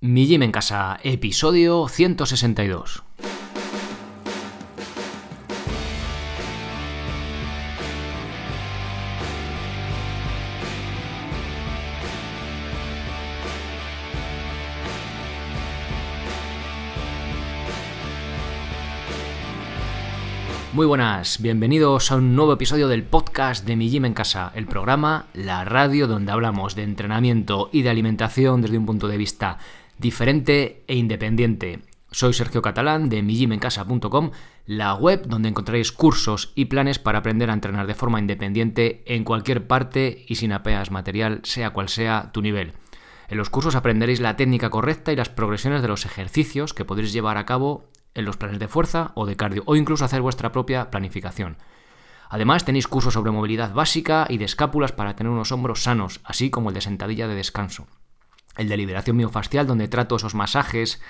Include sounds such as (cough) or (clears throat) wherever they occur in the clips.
Mi Gym en Casa, episodio 162. Muy buenas, bienvenidos a un nuevo episodio del podcast de Mi Gym en Casa, el programa, la radio donde hablamos de entrenamiento y de alimentación desde un punto de vista diferente e independiente. Soy Sergio Catalán de migymencasa.com, la web donde encontraréis cursos y planes para aprender a entrenar de forma independiente en cualquier parte y sin apeas material, sea cual sea tu nivel. En los cursos aprenderéis la técnica correcta y las progresiones de los ejercicios que podréis llevar a cabo en los planes de fuerza o de cardio, o incluso hacer vuestra propia planificación. Además, tenéis cursos sobre movilidad básica y de escápulas para tener unos hombros sanos, así como el de sentadilla de descanso. El de liberación miofascial, donde trato esos masajes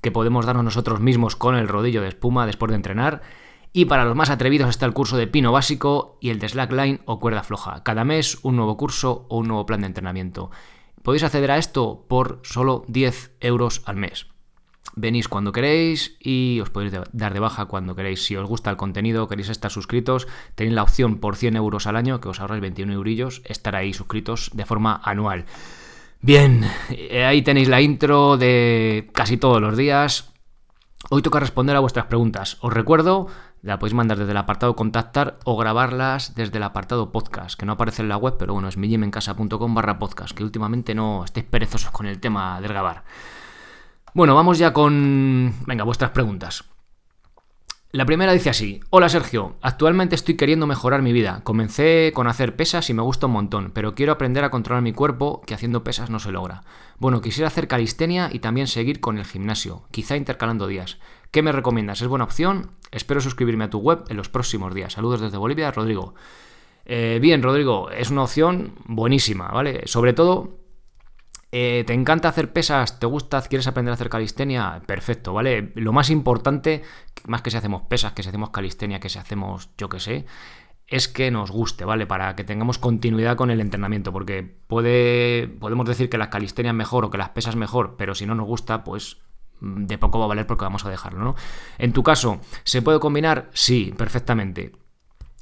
que podemos darnos nosotros mismos con el rodillo de espuma después de entrenar. Y para los más atrevidos está el curso de pino básico y el de slackline o cuerda floja. Cada mes un nuevo curso o un nuevo plan de entrenamiento. Podéis acceder a esto por solo 10 euros al mes. Venís cuando queréis y os podéis dar de baja cuando queréis. Si os gusta el contenido, queréis estar suscritos, tenéis la opción por 100 euros al año, que os ahorráis 21 eurillos, estar ahí suscritos de forma anual. Bien, eh, ahí tenéis la intro de casi todos los días. Hoy toca responder a vuestras preguntas. Os recuerdo, la podéis mandar desde el apartado contactar o grabarlas desde el apartado podcast, que no aparece en la web, pero bueno, es millimencasa.com barra podcast, que últimamente no estéis perezosos con el tema de grabar. Bueno, vamos ya con... Venga, vuestras preguntas. La primera dice así, hola Sergio, actualmente estoy queriendo mejorar mi vida. Comencé con hacer pesas y me gusta un montón, pero quiero aprender a controlar mi cuerpo que haciendo pesas no se logra. Bueno, quisiera hacer calistenia y también seguir con el gimnasio, quizá intercalando días. ¿Qué me recomiendas? ¿Es buena opción? Espero suscribirme a tu web en los próximos días. Saludos desde Bolivia, Rodrigo. Eh, bien, Rodrigo, es una opción buenísima, ¿vale? Sobre todo eh, ¿Te encanta hacer pesas? ¿Te gusta? ¿Quieres aprender a hacer calistenia? Perfecto, ¿vale? Lo más importante, más que si hacemos pesas, que si hacemos calistenia, que si hacemos, yo qué sé, es que nos guste, ¿vale? Para que tengamos continuidad con el entrenamiento, porque puede, podemos decir que la calistenia es mejor o que las pesas mejor, pero si no nos gusta, pues mm, de poco va a valer porque vamos a dejarlo, ¿no? En tu caso, ¿se puede combinar? Sí, perfectamente.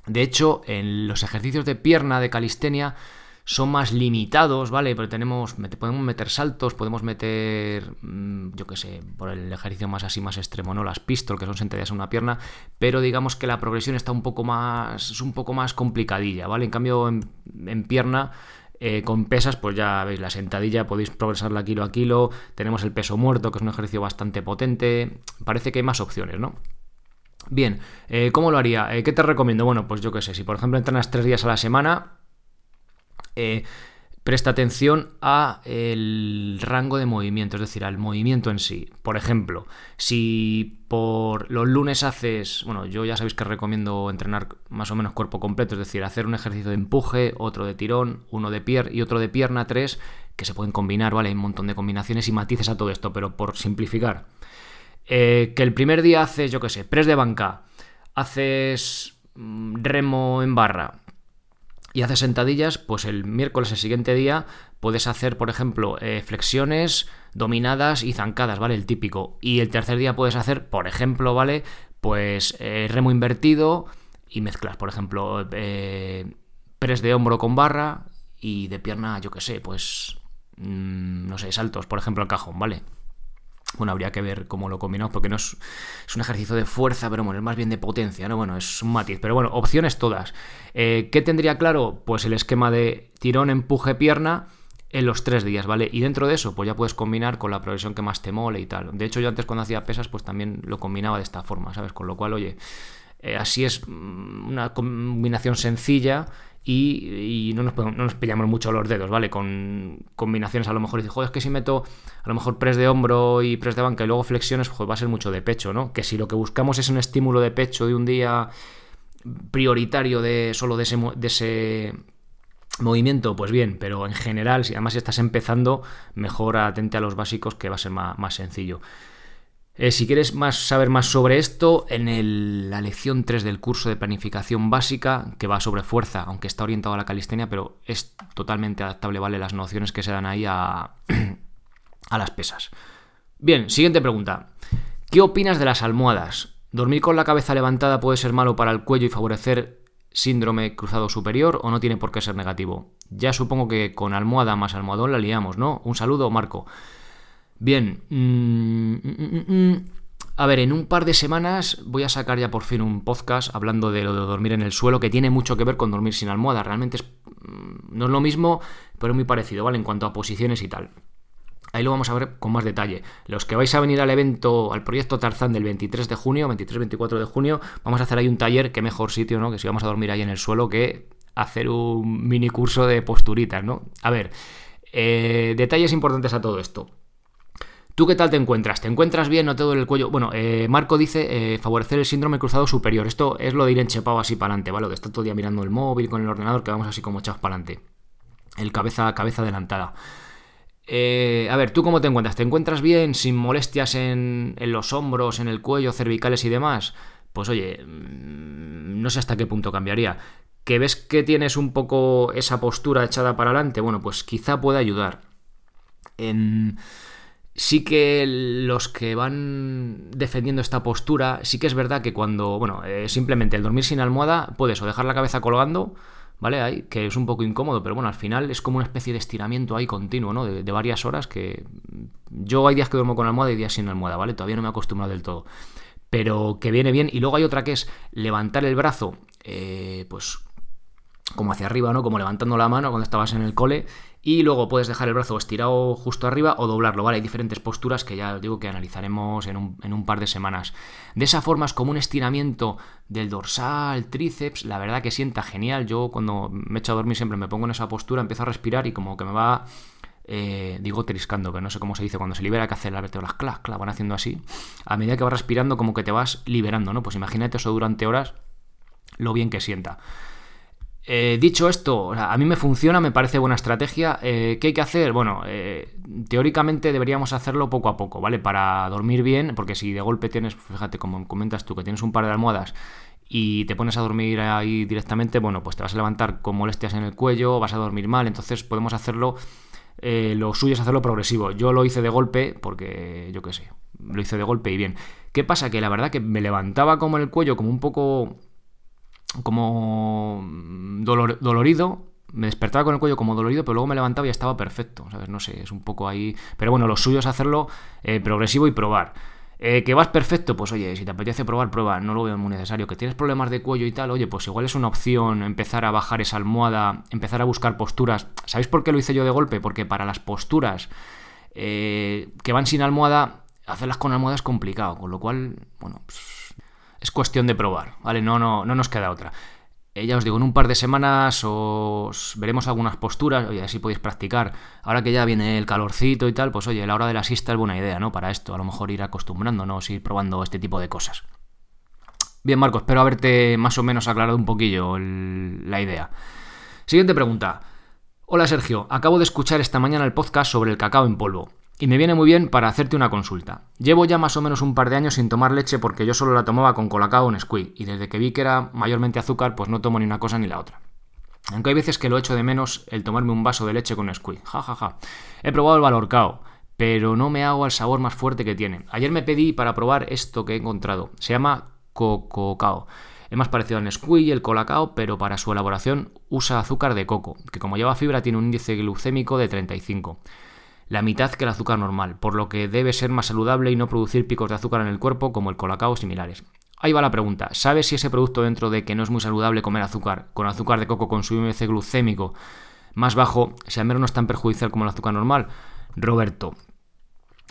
De hecho, en los ejercicios de pierna de calistenia, son más limitados, ¿vale? Pero tenemos, podemos meter saltos, podemos meter, mm, yo qué sé, por el ejercicio más así, más extremo, ¿no? Las pistol, que son sentadillas en una pierna, pero digamos que la progresión está un poco más, es un poco más complicadilla, ¿vale? En cambio, en, pierna, eh, con pesas, pues ya veis, la sentadilla podéis progresarla kilo a kilo, tenemos el peso muerto, que es un ejercicio bastante potente, parece que hay más opciones, ¿no? Bien, eh, ¿cómo lo haría? Eh, ¿Qué te recomiendo? Bueno, pues yo qué sé, si por ejemplo entrenas tres días a la semana, eh, presta atención a el rango de movimiento, es decir, al movimiento en sí. Por ejemplo, si por los lunes haces, bueno, yo ya sabéis que recomiendo entrenar más o menos cuerpo completo, es decir, hacer un ejercicio de empuje, otro de tirón, uno de pierna y otro de pierna, tres, que se pueden combinar, ¿vale? Hay un montón de combinaciones y matices a todo esto, pero por simplificar. Eh, que el primer día haces, yo qué sé, press de banca, haces mm, remo en barra, y haces sentadillas, pues el miércoles, el siguiente día, puedes hacer, por ejemplo, eh, flexiones dominadas y zancadas, ¿vale? El típico. Y el tercer día puedes hacer, por ejemplo, ¿vale? Pues eh, remo invertido y mezclas, por ejemplo, eh, press de hombro con barra y de pierna, yo qué sé, pues, mm, no sé, saltos, por ejemplo, al cajón, ¿vale? Bueno, habría que ver cómo lo combinamos, porque no es, un ejercicio de fuerza, pero bueno, es más bien de potencia, ¿no? Bueno, es un matiz. Pero bueno, opciones todas. Eh, ¿Qué tendría claro? Pues el esquema de tirón, empuje, pierna en los tres días, ¿vale? Y dentro de eso, pues ya puedes combinar con la progresión que más te mole y tal. De hecho, yo antes cuando hacía pesas, pues también lo combinaba de esta forma, ¿sabes? Con lo cual, oye, eh, así es mm, una combinación sencilla y, no, nos, no, pillamos mucho los dedos, ¿vale? Con combinaciones a lo mejor y dices, joder, es que si meto a lo mejor press de hombro y press de banca y luego flexiones, pues va a ser mucho de pecho, ¿no? Que si lo que buscamos es un estímulo de pecho de un día prioritario de solo de ese, de ese movimiento, pues bien, pero en general, si además estás empezando, mejor atente a los básicos que va a ser más sencillo. Eh, si quieres saber más sobre esto, en la lección 3 del curso de planificación básica, que va sobre fuerza, aunque está orientado a la calistenia, pero es totalmente adaptable, ¿vale? Las nociones que se dan ahí (clears throat) a las pesas. Bien, siguiente pregunta. ¿Qué opinas de las almohadas? ¿Dormir con la cabeza levantada puede ser malo para el cuello y favorecer síndrome cruzado superior o no tiene por qué ser negativo? Ya supongo que con almohada más almohadón la liamos, ¿no? Un saludo, Marco. Bien. Mm, mm, mm, a ver, en un par de semanas voy a sacar ya por fin un podcast hablando de lo de dormir en el suelo, que tiene mucho que ver con dormir sin almohada. Realmente no es lo mismo, pero es muy parecido, ¿vale? En cuanto a posiciones y tal. Ahí lo vamos a ver con más detalle. Los que vais a venir al evento, al proyecto Tarzán del 23 de junio, 23-24 de junio, vamos a hacer ahí un taller, qué mejor sitio, ¿no? Que si vamos a dormir ahí en el suelo, que hacer un mini curso de posturitas, ¿no? A ver, eh, detalles importantes a todo esto. ¿Tú qué tal te encuentras? ¿Te encuentras bien? ¿No te duele el cuello? Bueno, eh, Marco dice eh, favorecer el síndrome cruzado superior. Esto es lo de ir enchepado así para adelante, ¿vale? De estar todo el día mirando el móvil con el ordenador, que vamos así como echados para adelante. El cabeza, cabeza adelantada. Eh, a ver, ¿tú cómo te encuentras? ¿Te encuentras bien, sin molestias en, los hombros, en el cuello, cervicales y demás? Pues oye, mm, no sé hasta qué punto cambiaría. ¿Que ves que tienes un poco esa postura echada para adelante? Bueno, pues quizá pueda ayudar. Sí que los que van defendiendo esta postura, sí que es verdad que cuando, bueno, eh, simplemente el dormir sin almohada, puedes o dejar la cabeza colgando ¿vale? Ahí, que es un poco incómodo, pero bueno, al final es como una especie de estiramiento ahí continuo, ¿no? De, varias horas que yo hay días que duermo con almohada y días sin almohada, ¿vale? Todavía no me he acostumbrado del todo. Pero que viene bien. Y luego hay otra que es levantar el brazo, eh, pues como hacia arriba, ¿no? Como levantando la mano cuando estabas en el cole. Y luego puedes dejar el brazo estirado justo arriba o doblarlo, ¿vale? Hay diferentes posturas que ya os digo que analizaremos en un, en un, par de semanas. De esa forma es como un estiramiento del dorsal, tríceps, la verdad que sienta genial. Yo cuando me echo a dormir siempre me pongo en esa postura, empiezo a respirar y como que me va... Eh, digo triscando, que no sé cómo se dice, cuando se libera que hace las vértebras, clac, clac, van haciendo así. A medida que vas respirando, como que te vas liberando, ¿no? Pues imagínate eso durante horas, lo bien que sienta. Eh, dicho esto, a mí me funciona, me parece buena estrategia. Eh, ¿Qué hay que hacer? Bueno, eh, teóricamente deberíamos hacerlo poco a poco, ¿vale? Para dormir bien, porque si de golpe tienes, fíjate, como comentas tú, que tienes un par de almohadas y te pones a dormir ahí directamente, bueno, pues te vas a levantar con molestias en el cuello, vas a dormir mal, entonces podemos hacerlo, lo suyo es hacerlo progresivo. Yo lo hice de golpe, porque yo qué sé, lo hice de golpe y bien. ¿Qué pasa? Que la verdad que me levantaba como en el cuello, como un poco como dolorido, me despertaba con el cuello como dolorido, pero luego me levantaba y estaba perfecto, ¿sabes? No sé, es un poco ahí... Pero bueno, lo suyo es hacerlo eh, progresivo y probar. Eh, ¿Que vas perfecto? Pues oye, si te apetece probar, prueba, no lo veo muy necesario. ¿Que tienes problemas de cuello y tal? Oye, pues igual es una opción empezar a bajar esa almohada, empezar a buscar posturas. ¿Sabéis por qué lo hice yo de golpe? Porque para las posturas eh, que van sin almohada, hacerlas con almohada es complicado, con lo cual, bueno, pues es cuestión de probar, ¿vale? No, no, no nos queda otra. Eh, ya os digo, en un par de semanas os veremos algunas posturas, oye, así podéis practicar. Ahora que ya viene el calorcito y tal, pues oye, la hora de la siesta es buena idea, ¿no? Para esto, a lo mejor ir acostumbrándonos, ir probando este tipo de cosas. Bien, Marco, espero haberte más o menos aclarado un poquillo la idea. Siguiente pregunta. Hola Sergio, acabo de escuchar esta mañana el podcast sobre el cacao en polvo. Y me viene muy bien para hacerte una consulta. Llevo ya más o menos un par de años sin tomar leche porque yo solo la tomaba con colacao o Nesquik, y desde que vi que era mayormente azúcar, pues no tomo ni una cosa ni la otra. Aunque hay veces que lo echo de menos el tomarme un vaso de leche con Nesquik. Ja, ja, ja. He probado el Valorcao, pero no me hago al sabor más fuerte que tiene. Ayer me pedí para probar esto que he encontrado. Se llama Cococao. Es más parecido al Nesquik y el Colacao, pero para su elaboración usa azúcar de coco, que como lleva fibra tiene un índice glucémico de 35 la mitad que el azúcar normal, por lo que debe ser más saludable y no producir picos de azúcar en el cuerpo como el colacao o similares. Ahí va la pregunta, ¿sabes si ese producto dentro de que no es muy saludable comer azúcar, con azúcar de coco con su índice glucémico más bajo, si al menos no es tan perjudicial como el azúcar normal? Roberto.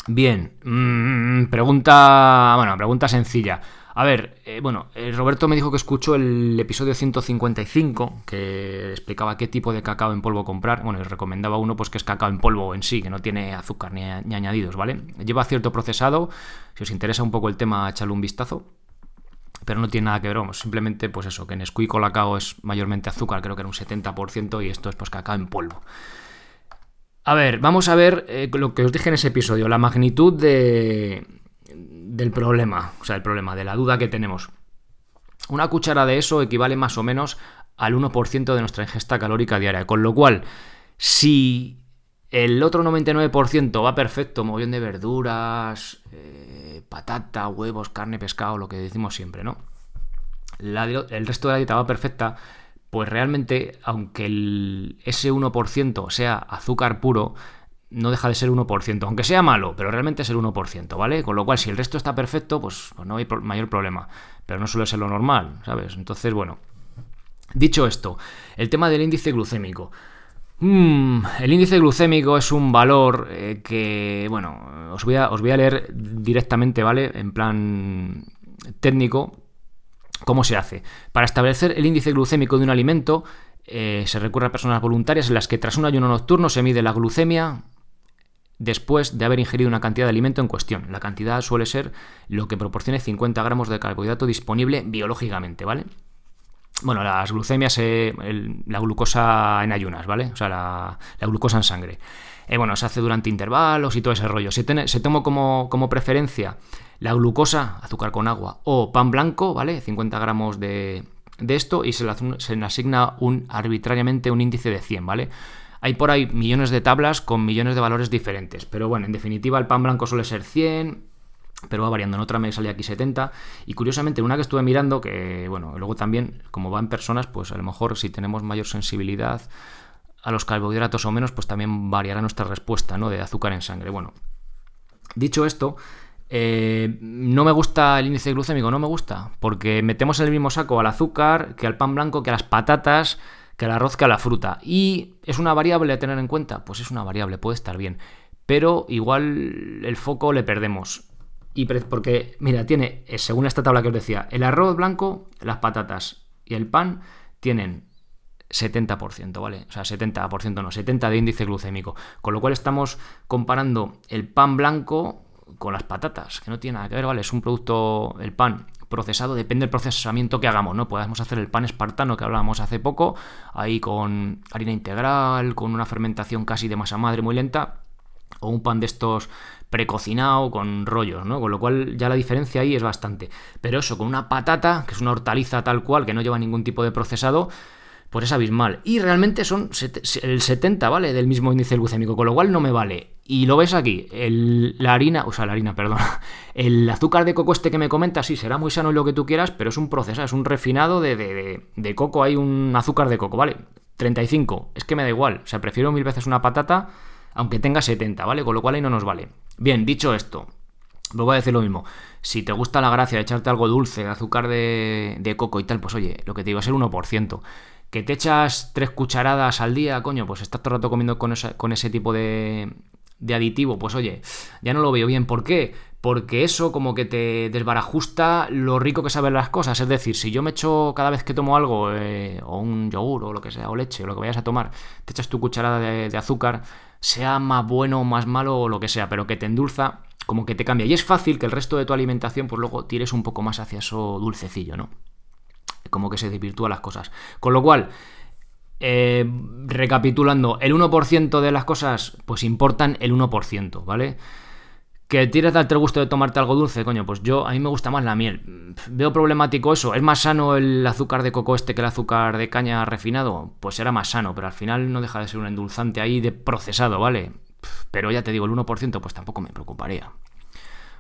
Bien, mm, pregunta, bueno, pregunta sencilla. A ver, eh, bueno, eh, Roberto me dijo que escuchó el episodio 155, que explicaba qué tipo de cacao en polvo comprar. Bueno, y recomendaba uno, pues que es cacao en polvo en sí, que no tiene azúcar ni, añadidos, ¿vale? Lleva cierto procesado, si os interesa un poco el tema, echadle un vistazo. Pero no tiene nada que ver, vamos, simplemente pues eso, que en Squeak o cacao es mayormente azúcar, creo que era un 70%, y esto es pues cacao en polvo. A ver, vamos a ver eh, lo que os dije en ese episodio, la magnitud de, del problema, o sea, el problema, de la duda que tenemos. Una cuchara de eso equivale más o menos al 1% de nuestra ingesta calórica diaria, con lo cual, si El otro 99% va perfecto, mogollón de verduras, eh, patata, huevos, carne, pescado, lo que decimos siempre, ¿no? el resto de la dieta va perfecta, pues realmente, aunque ese 1% sea azúcar puro, no deja de ser 1%, aunque sea malo, pero realmente es el 1%, ¿vale? Con lo cual, si el resto está perfecto, pues, pues no hay mayor problema, pero no suele ser lo normal, ¿sabes? Entonces, bueno, dicho esto, el tema del índice glucémico. Mm, el índice glucémico es un valor eh, que, bueno, os voy, a, os voy a leer directamente, ¿vale? En plan técnico, ¿cómo se hace? Para establecer el índice glucémico de un alimento, eh, se recurre a personas voluntarias en las que tras un ayuno nocturno se mide la glucemia después de haber ingerido una cantidad de alimento en cuestión. La cantidad suele ser lo que proporcione 50 gramos de carbohidrato disponible biológicamente, ¿vale? Bueno, las glucemias, eh, la glucosa en ayunas, ¿vale? O sea, la, glucosa en sangre. Eh, bueno, se hace durante intervalos y todo ese rollo. Se, se toma como, como, preferencia la glucosa, azúcar con agua, o pan blanco, ¿vale? 50 gramos de, de esto y se le, se le asigna un, arbitrariamente un índice de 100, ¿vale? Hay por ahí millones de tablas con millones de valores diferentes. Pero bueno, en definitiva el pan blanco suele ser 100, pero va variando. En otra me salía aquí 70. Y curiosamente, una que estuve mirando, que bueno, luego también, como va en personas, pues a lo mejor si tenemos mayor sensibilidad a los carbohidratos o menos, pues también variará nuestra respuesta, ¿no? De azúcar en sangre. Bueno, dicho esto, eh, no me gusta el índice glucémico, no me gusta, porque metemos en el mismo saco al azúcar, que al pan blanco, que a las patatas, que el arroz que a la fruta. ¿Y es una variable a tener en cuenta? Pues es una variable, puede estar bien. Pero igual el foco le perdemos. Y porque, mira, tiene, eh, según esta tabla que os decía, el arroz blanco, las patatas y el pan tienen 70%, ¿vale? O sea, 70%, no, 70 de índice glucémico. Con lo cual estamos comparando el pan blanco con las patatas, que no tiene nada que ver, ¿vale? Es un producto, el pan, procesado, depende del procesamiento que hagamos, ¿no? Podemos hacer el pan espartano que hablábamos hace poco, ahí con harina integral, con una fermentación casi de masa madre muy lenta, o un pan de estos precocinado con rollos, ¿no? Con lo cual ya la diferencia ahí es bastante. Pero eso, con una patata, que es una hortaliza tal cual, que no lleva ningún tipo de procesado, pues es abismal. Y realmente son el 70, ¿vale? Del mismo índice glucémico, con lo cual no me vale. Y lo ves aquí, la harina, o sea, la harina, perdón, (laughs) el azúcar de coco este que me comentas, sí, será muy sano y lo que tú quieras, pero es un proceso, es un refinado de, de, de, coco, hay un azúcar de coco, ¿vale? 35, es que me da igual, o sea, prefiero mil veces una patata, aunque tenga 70, ¿vale? Con lo cual ahí no nos vale. Bien, dicho esto, Vuelvo a decir lo mismo. Si te gusta la gracia de echarte algo dulce, de azúcar de, de, coco y tal, pues oye, lo que te digo es el 1% que te echas tres cucharadas al día, coño, pues estás todo el rato comiendo con, con ese tipo de, de aditivo, pues oye, ya no lo veo bien. ¿Por qué? Porque eso como que te desbarajusta lo rico que saben las cosas. Es decir, si yo me echo cada vez que tomo algo, eh, o un yogur, o lo que sea, o leche, o lo que vayas a tomar, te echas tu cucharada de, azúcar, sea más bueno o más malo o lo que sea, pero que te endulza, como que te cambia. Y es fácil que el resto de tu alimentación, pues luego tires un poco más hacia eso dulcecillo, ¿no? como que se desvirtúan las cosas. Con lo cual, eh, recapitulando, el 1% de las cosas, pues importan el 1%, ¿vale? Que tienes darte el gusto de tomarte algo dulce, coño, pues yo, a mí me gusta más la miel. Veo problemático eso. ¿Es más sano el azúcar de coco este que el azúcar de caña refinado? Pues será más sano, pero al final no deja de ser un endulzante ahí de procesado, ¿vale? Pero ya te digo, el 1% pues tampoco me preocuparía.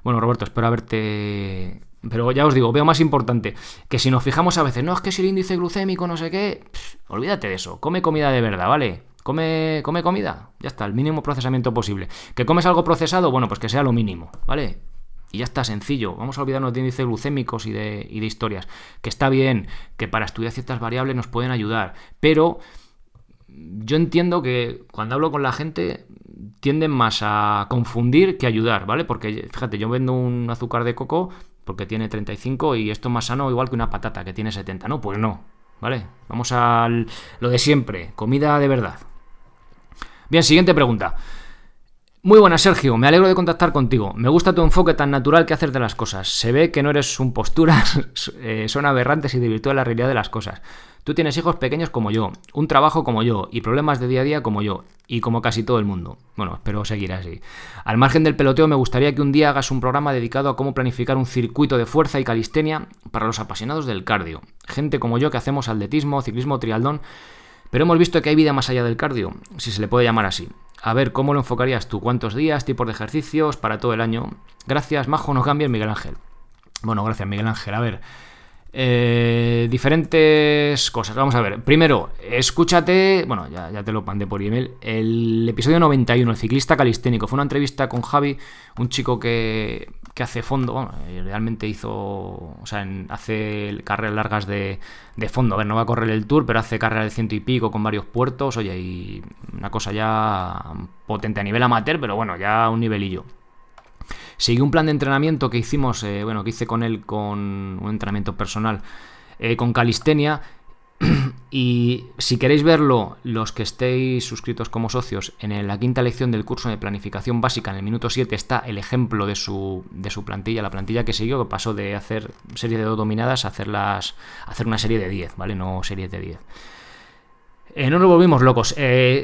Bueno, Roberto, espero haberte pero ya os digo, veo más importante que si nos fijamos a veces, no, es que si el índice glucémico, no sé qué, olvídate de eso, come comida de verdad, ¿vale? Come, come comida, ya está, el mínimo procesamiento posible. ¿Que comes algo procesado? Bueno, pues que sea lo mínimo, ¿vale? Y ya está, sencillo. Vamos a olvidarnos de índices glucémicos y de, y de historias. Que está bien, que para estudiar ciertas variables nos pueden ayudar. Pero yo entiendo que cuando hablo con la gente tienden más a confundir que ayudar, ¿vale? Porque fíjate, yo vendo un azúcar de coco porque tiene 35 y esto es más sano igual que una patata que tiene 70. No, pues no, ¿vale? Vamos a lo de siempre, comida de verdad. Bien, siguiente pregunta. Muy buenas, Sergio. Me alegro de contactar contigo. Me gusta tu enfoque tan natural que haces de las cosas. Se ve que no eres un postura, (laughs) eh, son aberrantes y de la realidad de las cosas. Tú tienes hijos pequeños como yo, un trabajo como yo y problemas de día a día como yo y como casi todo el mundo. Bueno, espero seguir así. Al margen del peloteo, me gustaría que un día hagas un programa dedicado a cómo planificar un circuito de fuerza y calistenia para los apasionados del cardio. Gente como yo que hacemos atletismo, ciclismo, trialdón Pero hemos visto que hay vida más allá del cardio, si se le puede llamar así. A ver, ¿cómo lo enfocarías tú? ¿Cuántos días, tipos de ejercicios para todo el año? Gracias, Majo, no cambies, Miguel Ángel. Bueno, gracias, Miguel Ángel. A ver, eh, diferentes cosas. Vamos a ver. Primero, escúchate, bueno, ya, te lo mandé por email, el episodio 91, el ciclista calisténico. Fue una entrevista con Javi, un chico que, que hace fondo, bueno, realmente hizo, o sea, hace carreras largas de, de, fondo. A ver, no va a correr el tour, pero hace carreras de ciento y pico con varios puertos. Oye, y una cosa ya potente a nivel amateur, pero bueno, ya un nivelillo. Seguí un plan de entrenamiento que hicimos, eh, bueno, que hice con él con un entrenamiento personal eh, con calistenia. (clears throat) y si queréis verlo, los que estéis suscritos como socios, en la quinta lección del curso de planificación básica, en el minuto 7, está el ejemplo de su, de su plantilla, la plantilla que siguió, que pasó de hacer series de dos dominadas a hacerlas, hacer una serie de 10, ¿vale? No series de 10. Eh, no nos volvimos locos.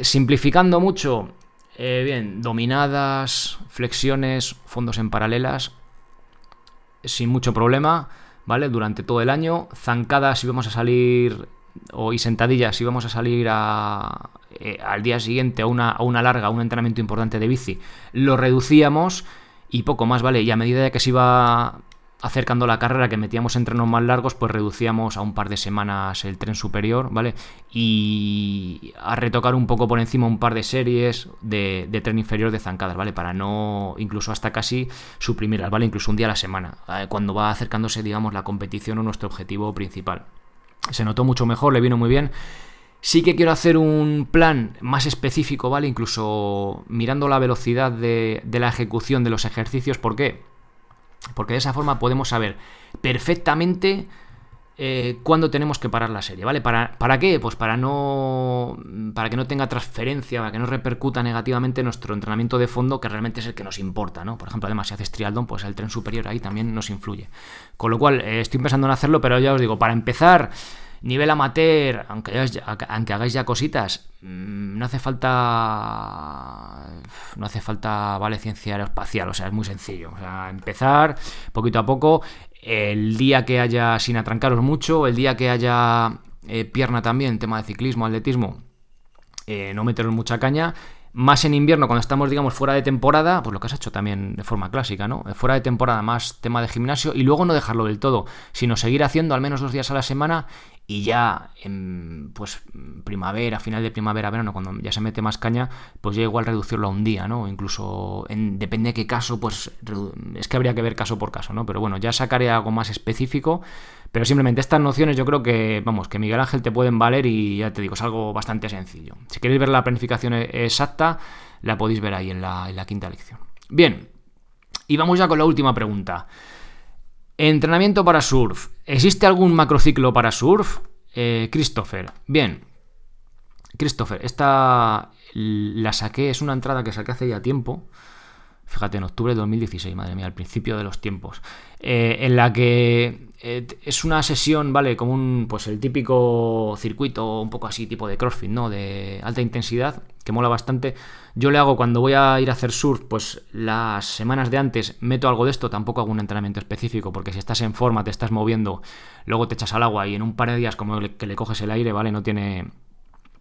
simplificando mucho, eh, bien, dominadas, flexiones, fondos en paralelas, sin mucho problema, ¿vale? Durante todo el año. Zancadas si vamos a salir, o y sentadillas si vamos a salir a, eh, al día siguiente a una, a una larga, a un entrenamiento importante de bici, lo reducíamos y poco más, ¿vale? Y a medida que se iba acercando la carrera que metíamos entrenos más largos, pues reducíamos a un par de semanas el tren superior, ¿vale? Y a retocar un poco por encima un par de series de, tren inferior de zancadas, ¿vale? Para no, incluso hasta casi suprimirlas, ¿vale? Incluso un día a la semana. Eh, cuando va acercándose, digamos, la competición o nuestro objetivo principal. Se notó mucho mejor, le vino muy bien. Sí que quiero hacer un plan más específico, ¿vale? Incluso mirando la velocidad de, de la ejecución de los ejercicios, ¿por qué? Porque de esa forma podemos saber perfectamente eh, cuándo tenemos que parar la serie, ¿vale? ¿Para, ¿Para qué? Pues para no. Para que no tenga transferencia, para que no repercuta negativamente nuestro entrenamiento de fondo, que realmente es el que nos importa, ¿no? Por ejemplo, además, si haces trialdón, pues el tren superior ahí también nos influye. Con lo cual, eh, estoy pensando en hacerlo, pero ya os digo, para empezar nivel amateur, aunque, aunque hagáis ya cositas, mm, no hace falta. No hace falta, vale, ciencia aeroespacial, o sea, es muy sencillo. O sea, empezar poquito a poco. El día que haya, sin atrancaros mucho, el día que haya eh, pierna también, tema de ciclismo, atletismo, eh, no meteros mucha caña. Más en invierno, cuando estamos, digamos, fuera de temporada, pues lo que has hecho también de forma clásica, ¿no? Fuera de temporada, más tema de gimnasio y luego no dejarlo del todo, sino seguir haciendo al menos dos días a la semana y ya en pues primavera, final de primavera, verano, cuando ya se mete más caña, pues ya igual reducirlo a un día, ¿no? incluso en, depende de qué caso, pues es que habría que ver caso por caso, ¿no? Pero bueno, ya sacaré algo más específico, pero simplemente estas nociones yo creo que, vamos, que Miguel Ángel te pueden valer y ya te digo, es algo bastante sencillo. Si queréis ver la planificación e-, exacta, la podéis ver ahí en la, en la quinta lección. Bien, y vamos ya con la última pregunta. Entrenamiento para surf. ¿Existe algún macrociclo para surf? Eh, Christopher. Bien. Christopher, esta la saqué, es una entrada que saqué hace ya tiempo. Fíjate, en octubre de 2016, madre mía, al principio de los tiempos. Eh, en la que eh, es una sesión, ¿vale? Como un, pues el típico circuito, un poco así, tipo de CrossFit, ¿no? De alta intensidad, que mola bastante. Yo le hago cuando voy a ir a hacer surf, pues las semanas de antes meto algo de esto, tampoco hago un entrenamiento específico, porque si estás en forma, te estás moviendo, luego te echas al agua y en un par de días como que le coges el aire, ¿vale? No tiene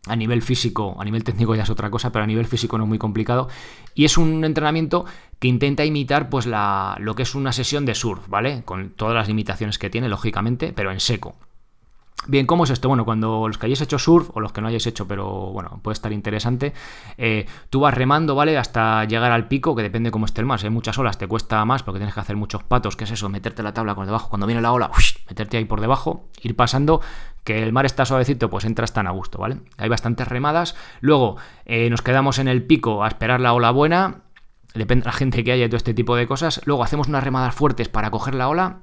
a nivel físico, a nivel técnico ya es otra cosa, pero a nivel físico no es muy complicado. Y es un entrenamiento que intenta imitar pues la, lo que es una sesión de surf, ¿vale? Con todas las limitaciones que tiene, lógicamente, pero en seco. Bien, ¿cómo es esto? Bueno, cuando los que hayáis hecho surf, o los que no hayáis hecho, pero bueno, puede estar interesante, eh, tú vas remando, ¿vale? Hasta llegar al pico, que depende cómo esté el mar. Si hay muchas olas, te cuesta más porque tienes que hacer muchos patos, que es eso, meterte la tabla por debajo. Cuando viene la ola, meterte ahí por debajo, ir pasando, que el mar está suavecito, pues entras tan a gusto, ¿vale? Hay bastantes remadas. Luego eh, nos quedamos en el pico a esperar la ola buena, depende de la gente que haya todo este tipo de cosas. Luego hacemos unas remadas fuertes para coger la ola,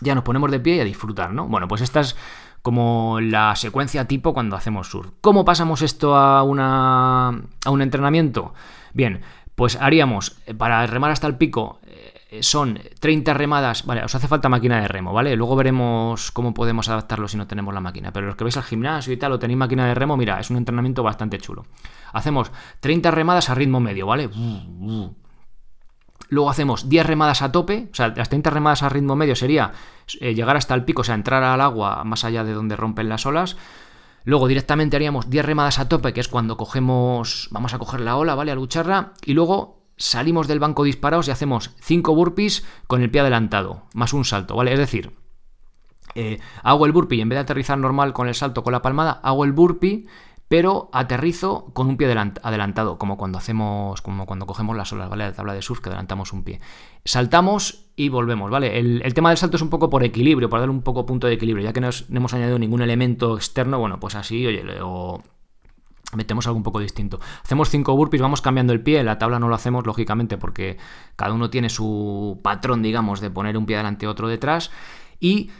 ya nos ponemos de pie y a disfrutar, ¿no? Bueno, pues estas como la secuencia tipo cuando hacemos surf. ¿Cómo pasamos esto a, una, a un entrenamiento? Bien, pues haríamos, eh, para remar hasta el pico, eh, son 30 remadas, vale, os hace falta máquina de remo, ¿vale? Luego veremos cómo podemos adaptarlo si no tenemos la máquina, pero los que vais al gimnasio y tal o tenéis máquina de remo, mira, es un entrenamiento bastante chulo. Hacemos 30 remadas a ritmo medio, ¿vale? Luego hacemos 10 remadas a tope, o sea, las 30 remadas a ritmo medio sería eh, llegar hasta el pico, o sea, entrar al agua más allá de donde rompen las olas. Luego directamente haríamos 10 remadas a tope, que es cuando cogemos, vamos a coger la ola, ¿vale? A lucharla. Y luego salimos del banco disparados y hacemos 5 burpees con el pie adelantado, más un salto, ¿vale? Es decir, eh, hago el burpee y en vez de aterrizar normal con el salto con la palmada, hago el burpee pero aterrizo con un pie adelantado, como cuando hacemos, como cuando cogemos las olas, ¿vale? La tabla de surf que adelantamos un pie. Saltamos y volvemos, ¿vale? El, tema del salto es un poco por equilibrio, por darle un poco punto de equilibrio, ya que no, hemos añadido ningún elemento externo, bueno, pues así, oye, o metemos algo un poco distinto. Hacemos 5 burpees, vamos cambiando el pie, la tabla no lo hacemos lógicamente porque cada uno tiene su patrón, digamos, de poner un pie delante y otro detrás y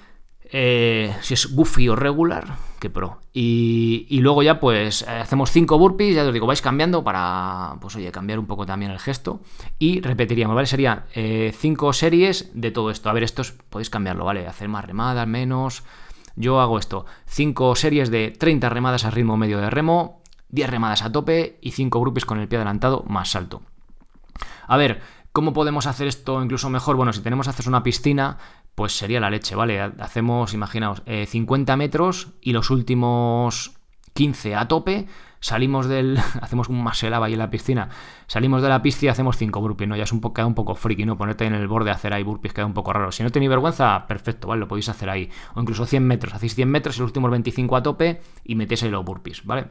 eh, si es goofy o regular, que pro. Y, luego ya pues eh, hacemos 5 burpees, ya os digo, vais cambiando para, pues oye, cambiar un poco también el gesto. Y repetiríamos, ¿vale? Sería 5 eh, series de todo esto. A ver, estos podéis cambiarlo, ¿vale? Hacer más remadas, menos. Yo hago esto, 5 series de 30 remadas a ritmo medio de remo, 10 remadas a tope y 5 burpees con el pie adelantado más salto. A ver, ¿cómo podemos hacer esto incluso mejor? Bueno, si tenemos hacer una piscina, pues sería la leche, ¿vale? Hacemos, imaginaos, 50 eh, metros y los últimos 15 a tope, salimos del... (laughs) hacemos un maselaba ahí en la piscina, salimos de la pista y hacemos 5 burpees, ¿no? Ya es un poco, queda un poco friki, ¿no? Ponerte en el borde a hacer ahí burpees queda un poco raro. Si no tenéis vergüenza, perfecto, ¿vale? Lo podéis hacer ahí. O incluso 100 metros, hacéis 100 metros y los últimos 25 a tope y metéis ahí los burpees, ¿vale?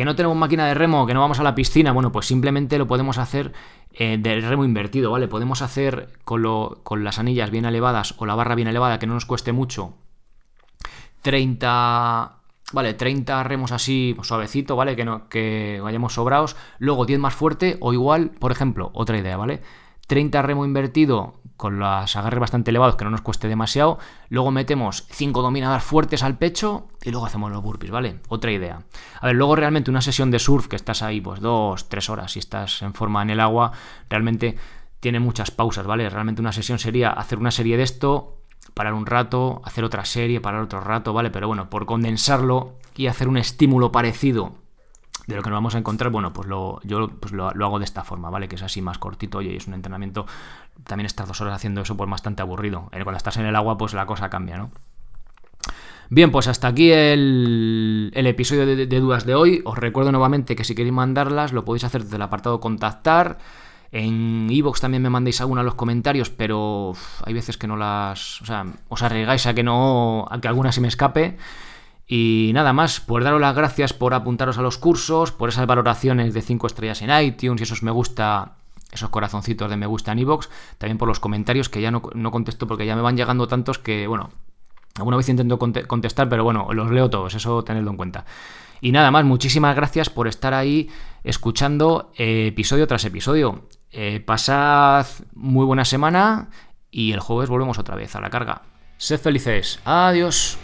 Que no tenemos máquina de remo, que no vamos a la piscina, bueno, pues simplemente lo podemos hacer eh, del remo invertido, ¿vale? Podemos hacer con, con las anillas bien elevadas o la barra bien elevada, que no nos cueste mucho, 30... Vale, 30 remos así suavecito, ¿vale? Que, no, que vayamos sobrados. Luego 10 más fuerte o igual, por ejemplo, otra idea, ¿vale? 30 remo invertido con los agarres bastante elevados que no nos cueste demasiado. Luego metemos 5 dominadas fuertes al pecho y luego hacemos los burpees, ¿vale? Otra idea. A ver, luego realmente una sesión de surf que estás ahí pues 2, 3 horas y estás en forma en el agua, realmente tiene muchas pausas, ¿vale? Realmente una sesión sería hacer una serie de esto, parar un rato, hacer otra serie, parar otro rato, ¿vale? Pero bueno, por condensarlo y hacer un estímulo parecido de lo que nos vamos a encontrar, bueno, pues lo, yo pues lo, hago de esta forma, ¿vale? Que es así más cortito y es un entrenamiento, también estas dos horas haciendo eso, pues bastante aburrido. Eh, cuando estás en el agua, pues la cosa cambia, ¿no? Bien, pues hasta aquí el, episodio de, dudas de hoy. Os recuerdo nuevamente que si queréis mandarlas, lo podéis hacer desde el apartado contactar. En iVoox también me mandéis alguna en los comentarios, pero hay veces que no las. O sea, os arriesgáis a que no. a que alguna se me escape. Y nada más, por daros las gracias por apuntaros a los cursos, por esas valoraciones de 5 estrellas en iTunes y esos me gusta, esos corazoncitos de me gusta en iVoox, también por los comentarios que ya no, contesto porque ya me van llegando tantos que, bueno, alguna vez intento contestar, pero bueno, los leo todos, eso tenedlo en cuenta. Y nada más, muchísimas gracias por estar ahí escuchando eh, episodio tras episodio. Eh, pasad muy buena semana y el jueves volvemos otra vez a la carga. Sed felices. Adiós.